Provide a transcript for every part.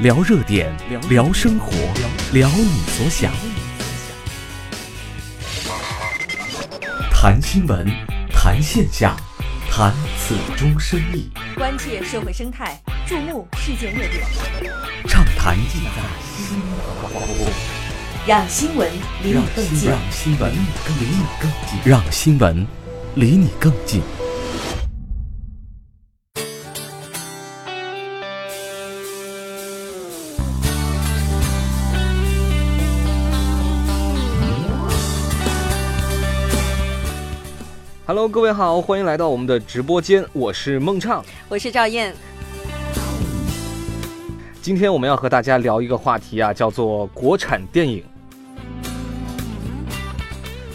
聊热点，聊生活，聊你所想，谈新闻，谈现象，谈此中深意，关切社会生态，注目事件热点，畅谈意在新闻部，让新闻离你更近。让新闻离你更近，让新闻离你更近。Hello，各位好，欢迎来到我们的直播间，我是孟畅。我是赵燕，今天我们要和大家聊一个话题啊，叫做国产电影。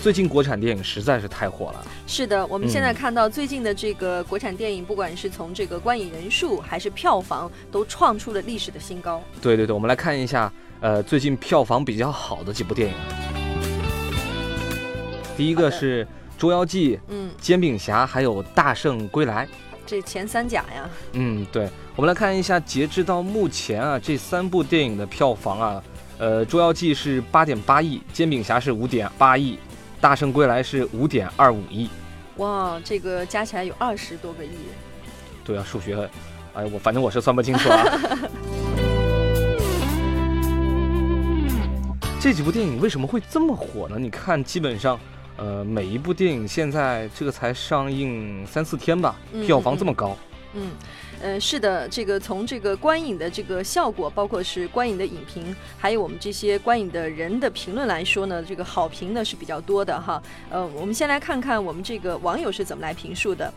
最近国产电影实在是太火了，是的，我们现在嗯看到最近的这个国产电影，不管是从这个观影人数还是票房，都创出了历史的新高。对对对，我们来看一下，呃，最近票房比较好的几部电影。第一个是《捉妖记》《嗯，煎饼侠》，还有《大圣归来》。这前三甲呀，嗯，对，我们来看一下，截至到目前啊，这三部电影的票房啊，呃，《捉妖记》是八点八亿，《煎饼侠》是五点八亿，《大圣归来》是五点二五亿。哇，这个加起来有二十多个亿。对啊，数学，哎，我反正我是算不清楚啊。这几部电影为什么会这么火呢？你看，基本上，呃，每一部电影现在这个才上映三四天吧，嗯票房这么高。嗯，呃，是的，这个从这个观影的这个效果，包括是观影的影评，还有我们这些观影的人的评论来说呢，这个好评呢是比较多的哈。呃，我们先来看看我们这个网友是怎么来评述的。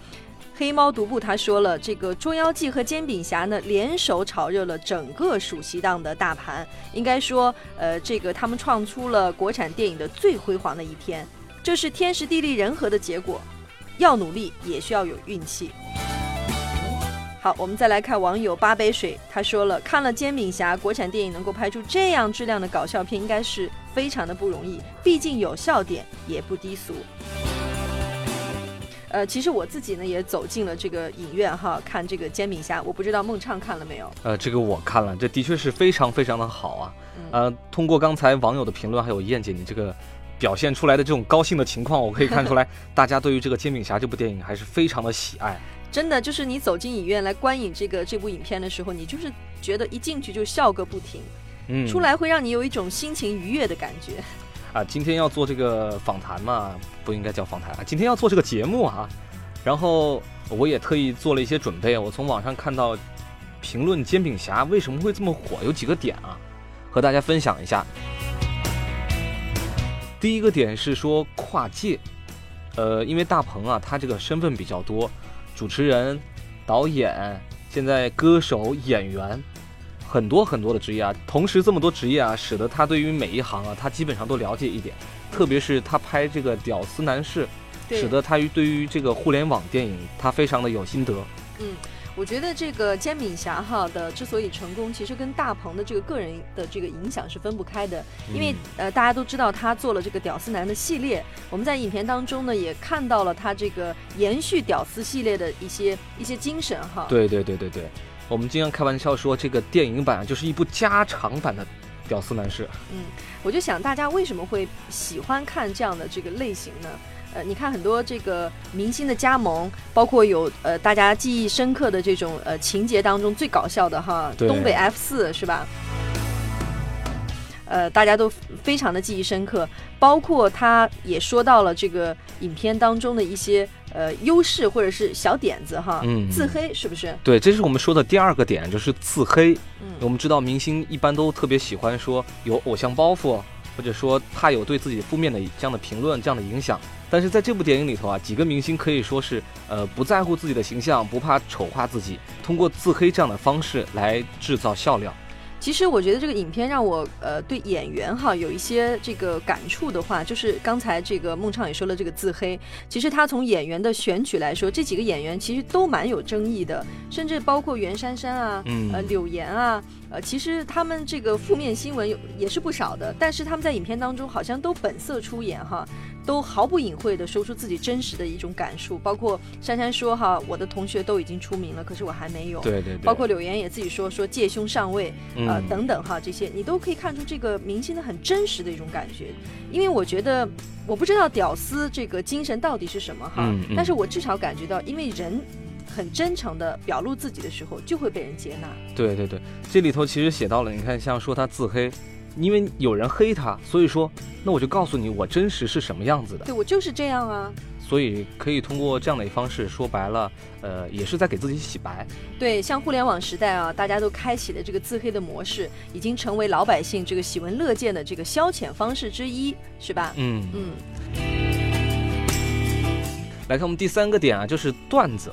黑猫独步他说了，这个《捉妖记》和《煎饼侠》呢联手炒热了整个暑期档的大盘，应该说，呃，这个他们创出了国产电影的最辉煌的一天，这是天时地利人和的结果，要努力也需要有运气。好，我们再来看网友八杯水，他说了，看了《煎饼侠》，国产电影能够拍出这样质量的搞笑片，应该是非常的不容易，毕竟有笑点，也不低俗。呃，其实我自己呢也走进了这个影院哈，看这个《煎饼侠》，我不知道孟畅看了没有？呃，这个我看了，这的确是非常非常的好啊。嗯呃，通过刚才网友的评论，还有燕姐你这个表现出来的这种高兴的情况，我可以看出来，大家对于这个《煎饼侠》这部电影还是非常的喜爱。真的就是你走进影院来观影这个这部影片的时候，你就是觉得一进去就笑个不停，嗯，出来会让你有一种心情愉悦的感觉。啊，今天要做这个访谈嘛，不应该叫访谈啊，今天要做这个节目啊。然后我也特意做了一些准备，我从网上看到评论《煎饼侠》为什么会这么火，有几个点啊，和大家分享一下。第一个点是说跨界，呃，因为大鹏啊，他这个身份比较多，主持人、导演，现在歌手、演员，很多很多的职业啊，同时这么多职业啊，使得他对于每一行啊，他基本上都了解一点。特别是他拍这个《屌丝男士》，对使得他于对于这个互联网电影，他非常的有心得。嗯，我觉得这个煎饼侠哈的之所以成功，其实跟大鹏的这个个人的这个影响是分不开的。因为呃，大家都知道他做了这个屌丝男的系列，我们在影片当中呢也看到了他这个延续屌丝系列的一些一些精神哈。，对对对对对，我们经常开玩笑说，这个电影版就是一部加长版的《屌丝男士》。嗯，我就想大家为什么会喜欢看这样的这个类型呢？呃，你看很多这个明星的加盟，包括有呃大家记忆深刻的这种呃情节当中最搞笑的哈，东北 F 四是吧？呃，大家都非常的记忆深刻，包括他也说到了这个影片当中的一些呃优势或者是小点子哈，嗯自黑是不是？对，这是我们说的第二个点，就是自黑。嗯我们知道明星一般都特别喜欢说有偶像包袱，或者说他有对自己负面的这样的评论、这样的影响。但是在这部电影里头啊，几个明星可以说是呃不在乎自己的形象，不怕丑化自己，通过自黑这样的方式来制造笑料。其实我觉得这个影片让我呃对演员哈有一些这个感触的话，就是刚才这个孟畅也说了这个自黑，其实他从演员的选取来说，这几个演员其实都蛮有争议的，甚至包括袁姗姗啊，嗯呃柳岩啊，呃其实他们这个负面新闻有也是不少的，但是他们在影片当中好像都本色出演哈。都毫不隐晦的说出自己真实的一种感受。包括珊珊说哈，我的同学都已经出名了，可是我还没有。对对对。包括柳岩也自己说说借兄上位，啊嗯等等哈，这些你都可以看出这个明星的很真实的一种感觉。因为我觉得，我不知道屌丝这个精神到底是什么哈，嗯嗯但是我至少感觉到，因为人很真诚的表露自己的时候，就会被人接纳。对对对，这里头其实写到了，你看像说他自黑，因为有人黑他，所以说那我就告诉你我真实是什么样子的。对我就是这样啊。所以可以通过这样的一方式，说白了，呃，也是在给自己洗白。对，像互联网时代啊，大家都开启了这个自黑的模式，已经成为老百姓这个喜闻乐见的这个消遣方式之一，是吧？嗯，嗯，来看我们第三个点啊，就是段子。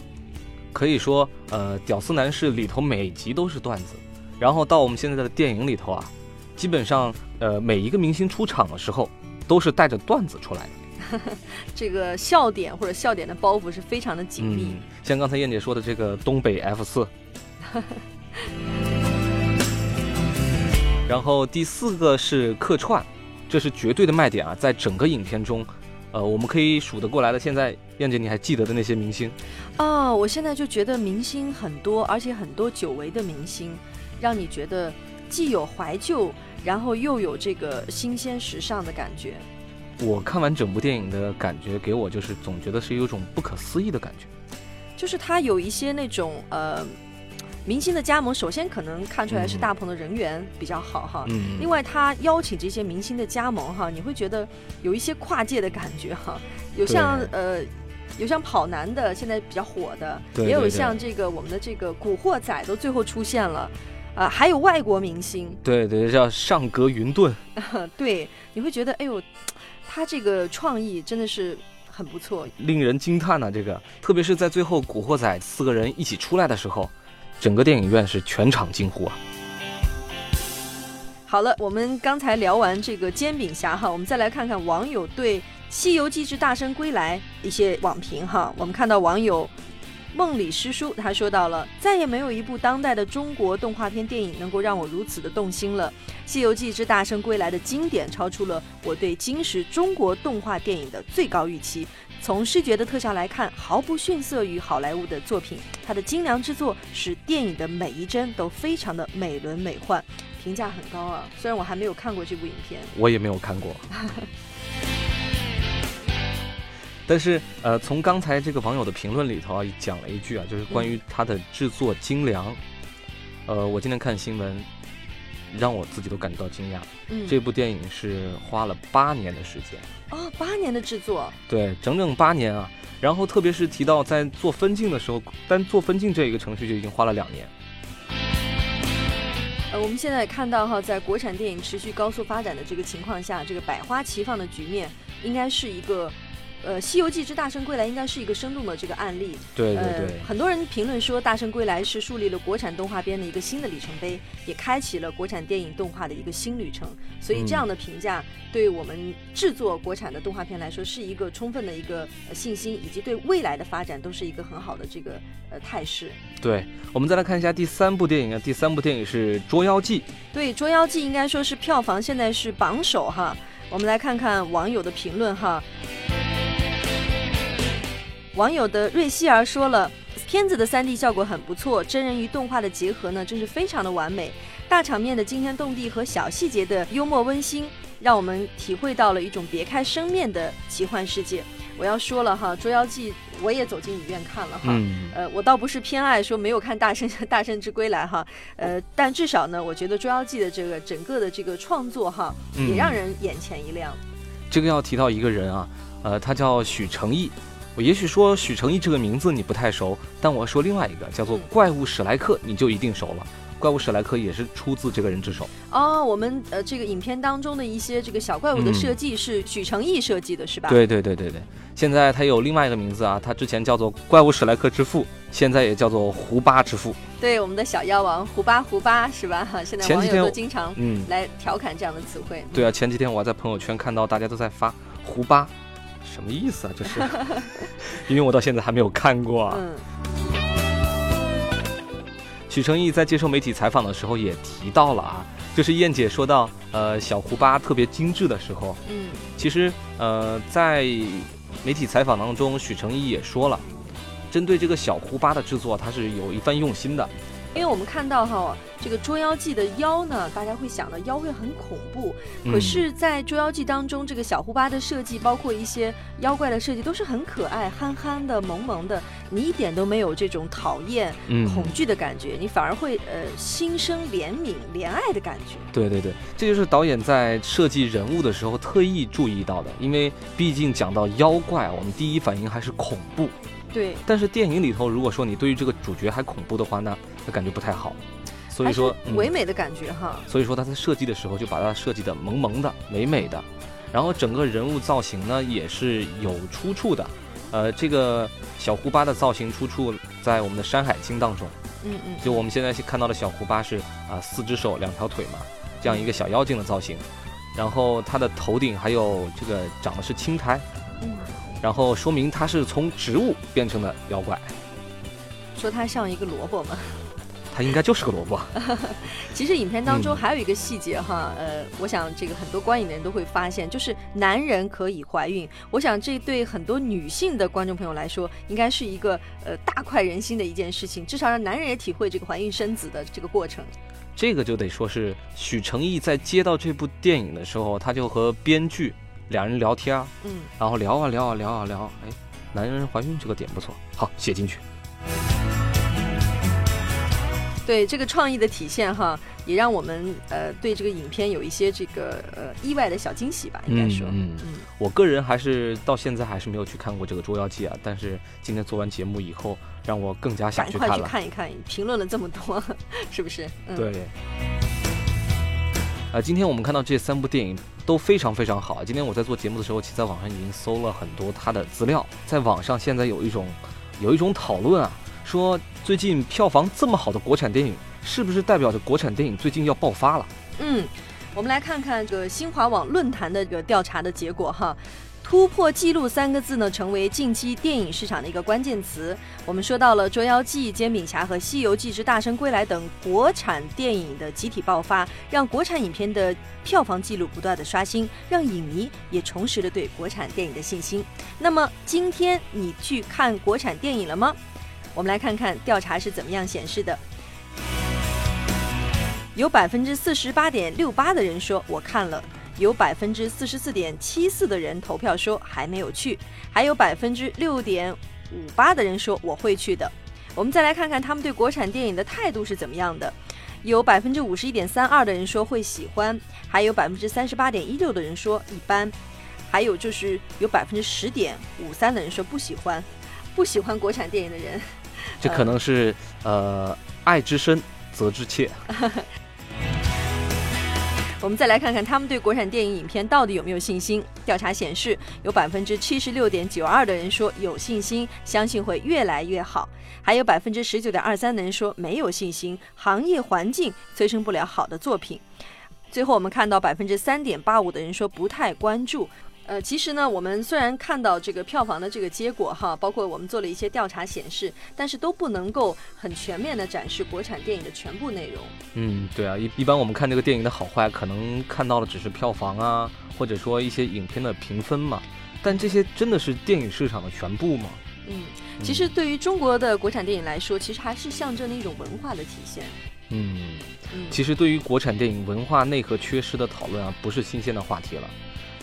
可以说，呃，《屌丝男士》里头每集都是段子，然后到我们现在的电影里头啊，基本上，呃，每一个明星出场的时候，都是带着段子出来的。这个笑点或者笑点的包袱是非常的紧密。嗯，像刚才燕姐说的这个东北 F 四。然后第四个是客串，这是绝对的卖点啊，在整个影片中，呃，我们可以数得过来的。现在燕姐你还记得的那些明星？哦，我现在就觉得明星很多，而且很多久违的明星，让你觉得既有怀旧，然后又有这个新鲜时尚的感觉。我看完整部电影的感觉，给我就是总觉得是有一种不可思议的感觉。就是他有一些那种呃，明星的加盟，首先可能看出来是嗯大鹏的人缘比较好哈。嗯，另外，他邀请这些明星的加盟哈，你会觉得有一些跨界的感觉哈，有像呃，有像跑男的，现在比较火的，也有像这个我们的这个古惑仔都最后出现了，啊、还有外国明星，对对，叫上格云顿。对，你会觉得哎呦，他这个创意真的是很不错。令人惊叹呐、这个特别是在最后古惑仔四个人一起出来的时候，整个电影院是全场惊呼啊！好了，我们刚才聊完这个煎饼侠哈，我们再来看看网友对《西游记之大圣归来》一些网评哈。我们看到网友梦里诗书他说到了，再也没有一部当代的中国动画片电影能够让我如此的动心了。《西游记之大圣归来》的经典超出了我对今时中国动画电影的最高预期。从视觉的特效来看，毫不逊色于好莱坞的作品。它的精良制作使电影的每一帧都非常的美轮美奂，评价很高啊。虽然我还没有看过这部影片，我也没有看过。但是，呃，从刚才这个网友的评论里头啊，讲了一句啊，就是关于它的制作精良。呃，我今天看新闻，让我自己都感觉到惊讶。嗯，这部电影是花了八年的时间，哦，八年的制作，对，整整八年啊。然后特别是提到在做分镜的时候，单做分镜这一个程序就已经花了两年。呃，我们现在也看到哈，在国产电影持续高速发展的这个情况下，这个百花齐放的局面，应该是一个，呃，《西游记之大圣归来》应该是一个生动的这个案例。对对呃对，，很多人评论说，《大圣归来》是树立了国产动画片的一个新的里程碑，也开启了国产电影动画的一个新旅程。所以这样的评价，对我们制作国产的动画片来说，是一个充分的一个呃信心，以及对未来的发展都是一个很好的这个呃态势。对，我们再来看一下第三部电影啊，第三部电影是《捉妖记》。对，《捉妖记》应该说是票房现在是榜首哈。我们来看看网友的评论哈。网友的瑞希儿说了，片子的 3D 效果很不错，真人与动画的结合呢，真是非常的完美。大场面的惊天动地和小细节的幽默温馨，让我们体会到了一种别开生面的奇幻世界。我要说了哈，《捉妖记》我也走进影院看了哈。嗯，呃，我倒不是偏爱说没有看《大圣 大圣之归来》哈，呃，但至少呢，我觉得《捉妖记》的这个整个的这个创作哈，嗯也让人眼前一亮。这个要提到一个人啊，呃，他叫许成义。我也许说许成义这个名字你不太熟，但我要说另外一个叫做嗯怪物史莱克，你就一定熟了。怪物史莱克也是出自这个人之手。哦，我们呃这个影片当中的一些这个小怪物的嗯设计是许成义设计的，是吧？。对对对对对，现在他有另外一个名字啊，他之前叫做怪物史莱克之父，现在也叫做胡巴之父。对，我们的小妖王胡巴胡巴是吧？哈，现在网友都经常嗯，来调侃这样的词汇。对啊，前几天我还在朋友圈看到大家都在发胡巴，什么意思啊？这是，因为我到现在还没有看过啊。嗯，许成义在接受媒体采访的时候也提到了啊，就是燕姐说到，呃，小胡巴特别精致的时候，嗯其实呃，在媒体采访当中，许成义也说了，针对这个小胡巴的制作，他是有一番用心的。因为我们看到哈，这个《捉妖记》的妖呢，大家会想到妖会很恐怖，嗯可是，在《捉妖记》当中，这个小胡巴的设计，包括一些妖怪的设计，都是很可爱、憨憨的、萌萌的，你一点都没有这种讨厌、嗯恐惧的感觉，你反而会呃心生怜悯、怜爱的感觉。对对对，这就是导演在设计人物的时候特意注意到的，因为毕竟讲到妖怪，我们第一反应还是恐怖。对，但是电影里头，如果说你对于这个主角还恐怖的话，那那感觉不太好。所以说唯美的感觉哈。所以说他在设计的时候就把它设计的萌萌的、美美的，然后整个人物造型呢也是有出处的。呃，这个小胡巴的造型出处在我们的《山海经》当中，嗯嗯，就我们现在看到的小胡巴是啊、四只手两条腿嘛，这样一个小妖精的造型，然后它的头顶还有这个长的是青苔，嗯然后说明它是从植物变成的妖怪，说它像一个萝卜嘛。它应该就是个萝卜。其实影片当中嗯还有一个细节哈，呃，我想这个很多观影的人都会发现，就是男人可以怀孕。我想这对很多女性的观众朋友来说，应该是一个呃大快人心的一件事情，至少让男人也体会这个怀孕生子的这个过程。这个就得说是许成毅在接到这部电影的时候，他就和编剧两人聊天，嗯，然后聊啊聊啊聊啊聊，哎，男人怀孕这个点不错，好写进去。对这个创意的体现哈，也让我们呃对这个影片有一些这个呃意外的小惊喜吧，应该说，嗯嗯我个人还是到现在还是没有去看过这个《捉妖记》啊，但是今天做完节目以后，让我更加想赶快去看了。去看一看，评论了这么多，是不是？嗯，对。呃，今天我们看到这三部电影都非常非常好。今天我在做节目的时候，其实在网上已经搜了很多它的资料。在网上现在有一种有一种讨论啊，说最近票房这么好的国产电影，是不是代表着国产电影最近要爆发了？嗯，我们来看看这个新华网论坛的这个调查的结果哈。突破记录三个字呢，成为近期电影市场的一个关键词。我们说到了《捉妖记》《煎饼侠》和《西游记之大圣归来》等国产电影的集体爆发，让国产影片的票房纪录不断的刷新，让影迷也重拾了对国产电影的信心。那么今天你去看国产电影了吗？我们来看看调查是怎么样显示的。有百分之四十八点六八的人说我看了，有百分之四十四点七四的人投票说还没有去，还有百分之六点五八的人说我会去的。我们再来看看他们对国产电影的态度是怎么样的。有百分之五十一点三二的人说会喜欢，还有百分之三十八点一六的人说一般，还有就是有百分之十点五三的人说不喜欢。不喜欢国产电影的人，这可能是呃爱之深责之切。我们再来看看他们对国产电影影片到底有没有信心。调查显示，有百分之七十六点九二的人说有信心，相信会越来越好；还有百分之十九点二三的人说没有信心，行业环境催生不了好的作品。最后，我们看到百分之三点八五的人说不太关注。呃，其实呢，我们虽然看到这个票房的这个结果哈，包括我们做了一些调查显示，但是都不能够很全面的展示国产电影的全部内容。嗯，对啊，一一般我们看这个电影的好坏，可能看到的只是票房啊，或者说一些影片的评分嘛。但这些真的是电影市场的全部吗？嗯，其实对于中国的国产电影来说，其实还是象征了一种文化的体现。嗯，嗯，其实对于国产电影文化内核缺失的讨论啊，不是新鲜的话题了。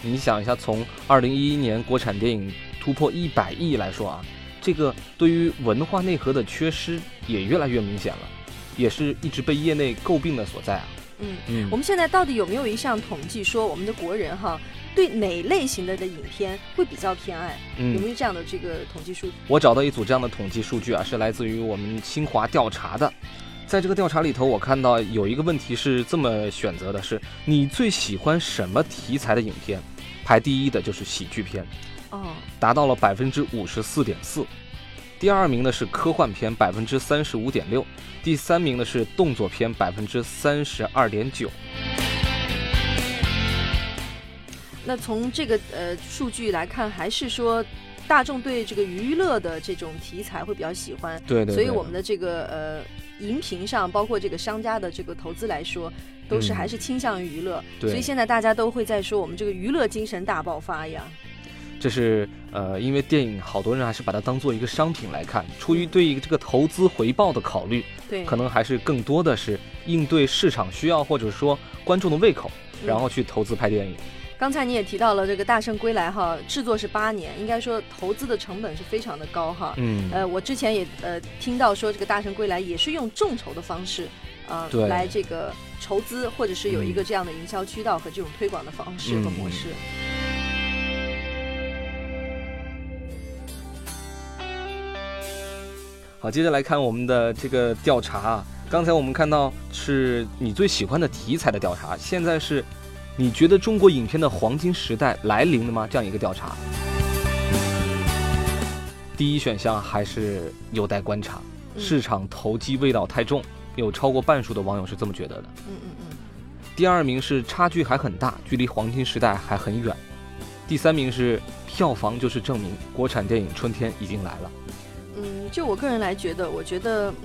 你想一下，从二零一一年国产电影突破一百亿来说啊，这个对于文化内核的缺失也越来越明显了，也是一直被业内诟病的所在啊。嗯，嗯我们现在到底有没有一项统计说，我们的国人哈对哪类型的的影片会比较偏爱？有没嗯，有这样的这个统计数据？我找到一组这样的统计数据啊，是来自于我们清华调查的。在这个调查里头，我看到有一个问题是这么选择的：是你最喜欢什么题材的影片？排第一的就是喜剧片，哦，达到了百分之五十四点四。第二名呢是科幻片，百分之三十五点六。第三名呢是动作片，百分之三十二点九。那从这个呃数据来看，还是说大众对这个娱乐的这种题材会比较喜欢。对对对。所以我们的这个呃荧屏上，包括这个商家的这个投资来说，都是嗯还是倾向于娱乐。对所以现在大家都会在说我们这个娱乐精神大爆发呀。这是呃，因为电影好多人还是把它当做一个商品来看，出于对于这个投资回报的考虑，对，可能还是更多的是应对市场需要或者说观众的胃口，嗯然后去投资拍电影。刚才你也提到了这个《大圣归来》哈，制作是八年，应该说投资的成本是非常的高哈。嗯，呃，我之前也呃听到说这个《大圣归来》也是用众筹的方式，呃，对来这个筹资，或者是有一个这样的营销渠道和这种推广的方式和模式。好，接着来看我们的这个调查啊。刚才我们看到是你最喜欢的题材的调查，现在是你觉得中国影片的黄金时代来临了吗？这样一个调查。第一选项还是有待观察，嗯市场投机味道太重，有超过半数的网友是这么觉得的。嗯嗯嗯。第二名是差距还很大，距离黄金时代还很远。第三名是票房就是证明，国产电影春天已经来了。嗯，就我个人来觉得，我觉得，嗯，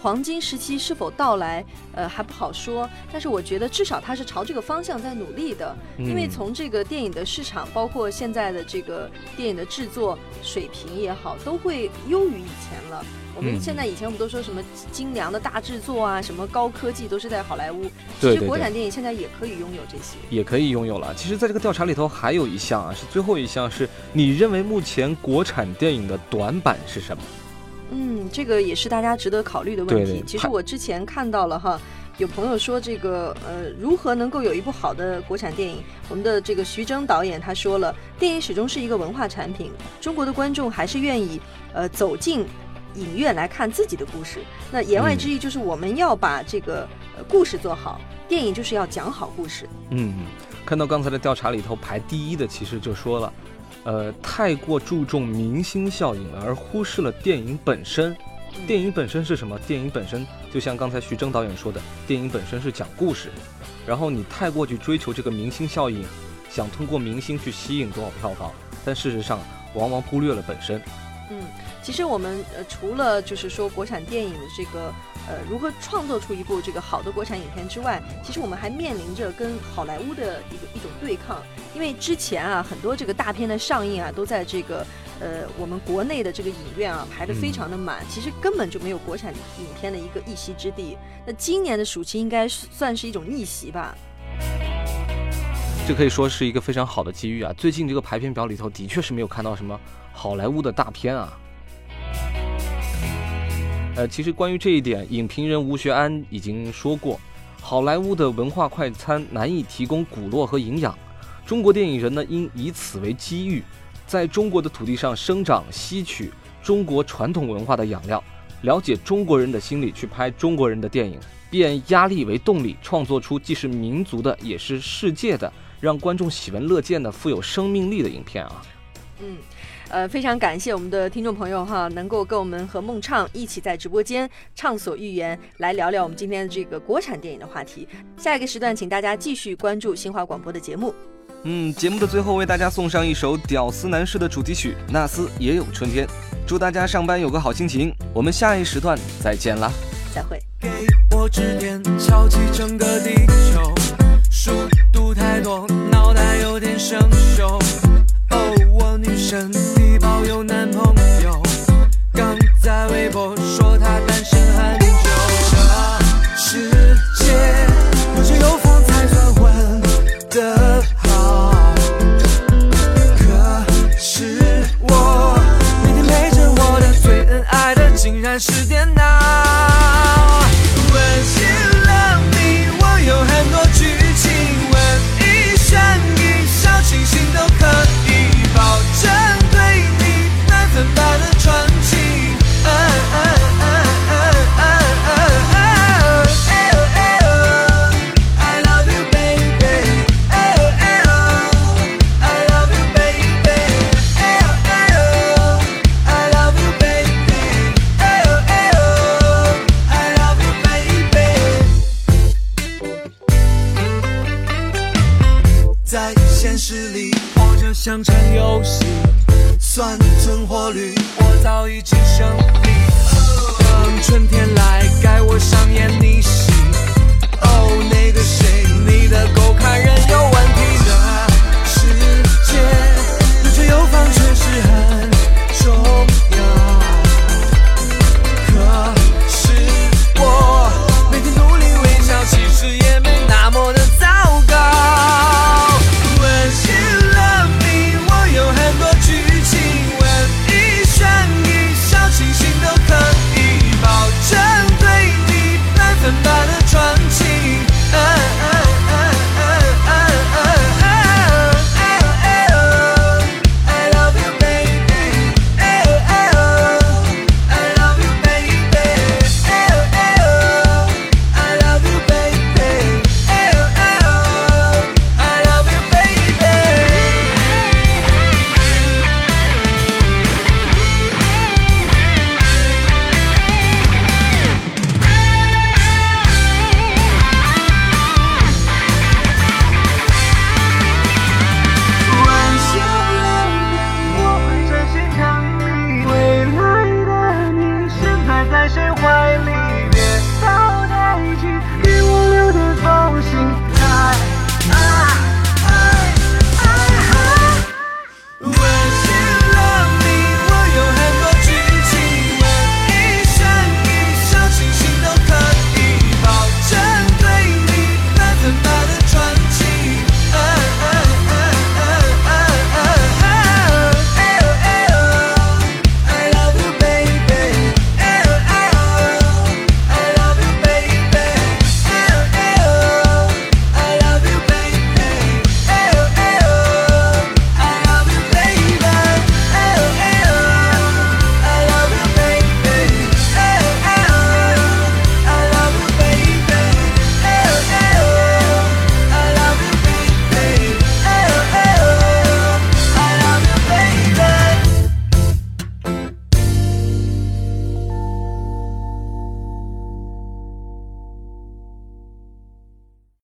黄金时期是否到来，呃，还不好说。但是我觉得至少它是朝这个方向在努力的，因为嗯从这个电影的市场，包括现在的这个电影的制作水平也好，都会优于以前了。我们嗯现在以前我们都说什么精良的大制作啊，什么高科技都是在好莱坞，其实国产电影现在也可以拥有这些。也可以拥有了。其实，在这个调查里头，还有一项啊，是最后一项，是你认为目前国产电影的短板是什么？嗯，这个也是大家值得考虑的问题。对对其实我之前看到了哈，有朋友说这个呃，如何能够有一部好的国产电影？我们的这个徐峥导演他说了，电影始终是一个文化产品，中国的观众还是愿意呃走进影院来看自己的故事。那言外之意就是我们要把这个呃故事做好，电影就是要讲好故事。嗯，看到刚才的调查里头排第一的，其实就说了，呃，太过注重明星效应了，而忽视了电影本身。电影本身是什么？电影本身就像刚才徐峥导演说的，电影本身是讲故事。然后你太过去追求这个明星效应，想通过明星去吸引多少票房，但事实上往往忽略了本身。嗯，其实我们呃除了就是说国产电影的这个呃如何创作出一部这个好的国产影片之外，其实我们还面临着跟好莱坞的一个一种对抗，因为之前啊很多这个大片的上映啊都在这个呃我们国内的这个影院啊排得非常的满，其实根本就没有国产影片的一个一席之地。那今年的暑期应该是算是一种逆袭吧？这可以说是一个非常好的机遇啊！最近这个排片表里头的确是没有看到什么好莱坞的大片啊。呃，其实关于这一点，影评人吴学安已经说过，好莱坞的文化快餐难以提供骨络和营养，中国电影人呢应以此为机遇，在中国的土地上生长，吸取中国传统文化的养料，了解中国人的心理，去拍中国人的电影，变压力为动力，创作出既是民族的，也是世界的。让观众喜闻乐见的、富有生命力的影片啊！嗯，呃，非常感谢我们的听众朋友哈，能够跟我们和孟畅一起在直播间畅所欲言，来聊聊我们今天的这个国产电影的话题。下一个时段，请大家继续关注新华广播的节目。嗯，节目的最后为大家送上一首《屌丝男士》的主题曲《那斯也有春天》，祝大家上班有个好心情。我们下一时段再见啦！再会。给我指点，敲击整个地球。速度太多，脑袋有点生锈。